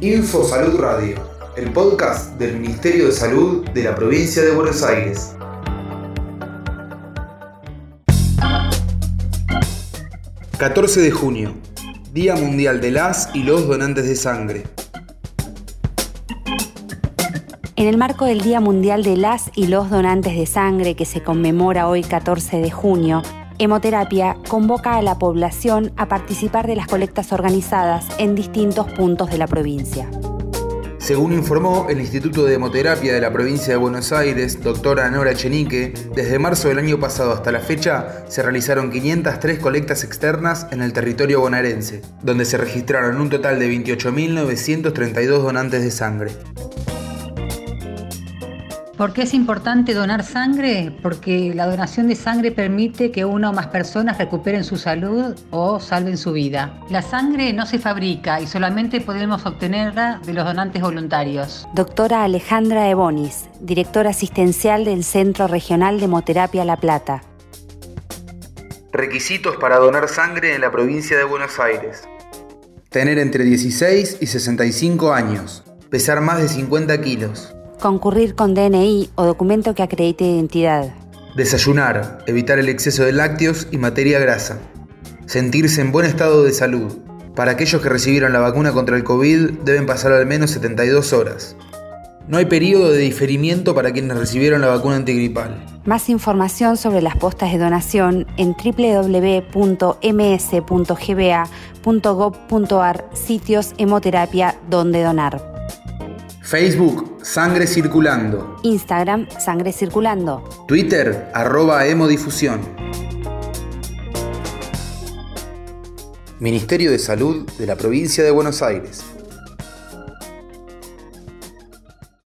Info Salud Radio, el podcast del Ministerio de Salud de la provincia de Buenos Aires. ...14 de junio... ...Día Mundial de las y los donantes de sangre... En el marco del Día Mundial de las y los donantes de sangre que se conmemora hoy 14 de junio, Hemoterapia convoca a la población a participar de las colectas organizadas en distintos puntos de la provincia. Según informó el Instituto de Hemoterapia de la provincia de Buenos Aires, doctora Nora Chenique, desde marzo del año pasado hasta la fecha se realizaron 503 colectas externas en el territorio bonaerense, donde se registraron un total de 28.932 donantes de sangre. ¿Por qué es importante donar sangre? Porque la donación de sangre permite que una o más personas recuperen su salud o salven su vida. La sangre no se fabrica y solamente podemos obtenerla de los donantes voluntarios. Doctora Alejandra Ebonis, directora asistencial del Centro Regional de Hemoterapia La Plata. Requisitos para donar sangre en la provincia de Buenos Aires. Tener entre 16 y 65 años. Pesar más de 50 kilos concurrir con DNI o documento que acredite identidad. Desayunar, evitar el exceso de lácteos y materia grasa. Sentirse en buen estado de salud. Para aquellos que recibieron la vacuna contra el COVID deben pasar al menos 72 horas. No hay periodo de diferimiento para quienes recibieron la vacuna antigripal. Más información sobre las postas de donación en www.ms.gba.gov.ar sitios hemoterapia donde donar. Facebook, Sangre Circulando. Instagram, Sangre Circulando. Twitter, arroba hemodifusión. Ministerio de Salud de la Provincia de Buenos Aires.